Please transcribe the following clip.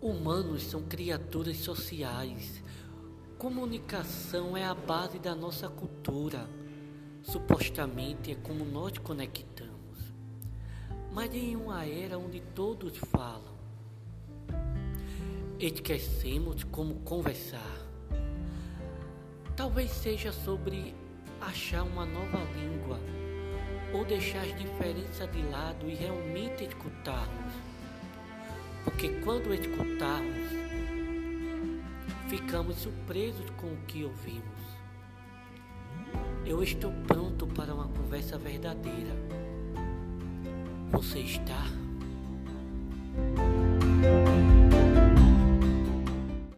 humanos são criaturas sociais. Comunicação é a base da nossa cultura. Supostamente é como nós conectamos. Mas em uma era onde todos falam, esquecemos como conversar. Talvez seja sobre achar uma nova língua ou deixar as diferenças de lado e realmente escutarmos. Porque quando escutarmos, ficamos surpresos com o que ouvimos. Eu estou pronto para uma conversa verdadeira. Você está?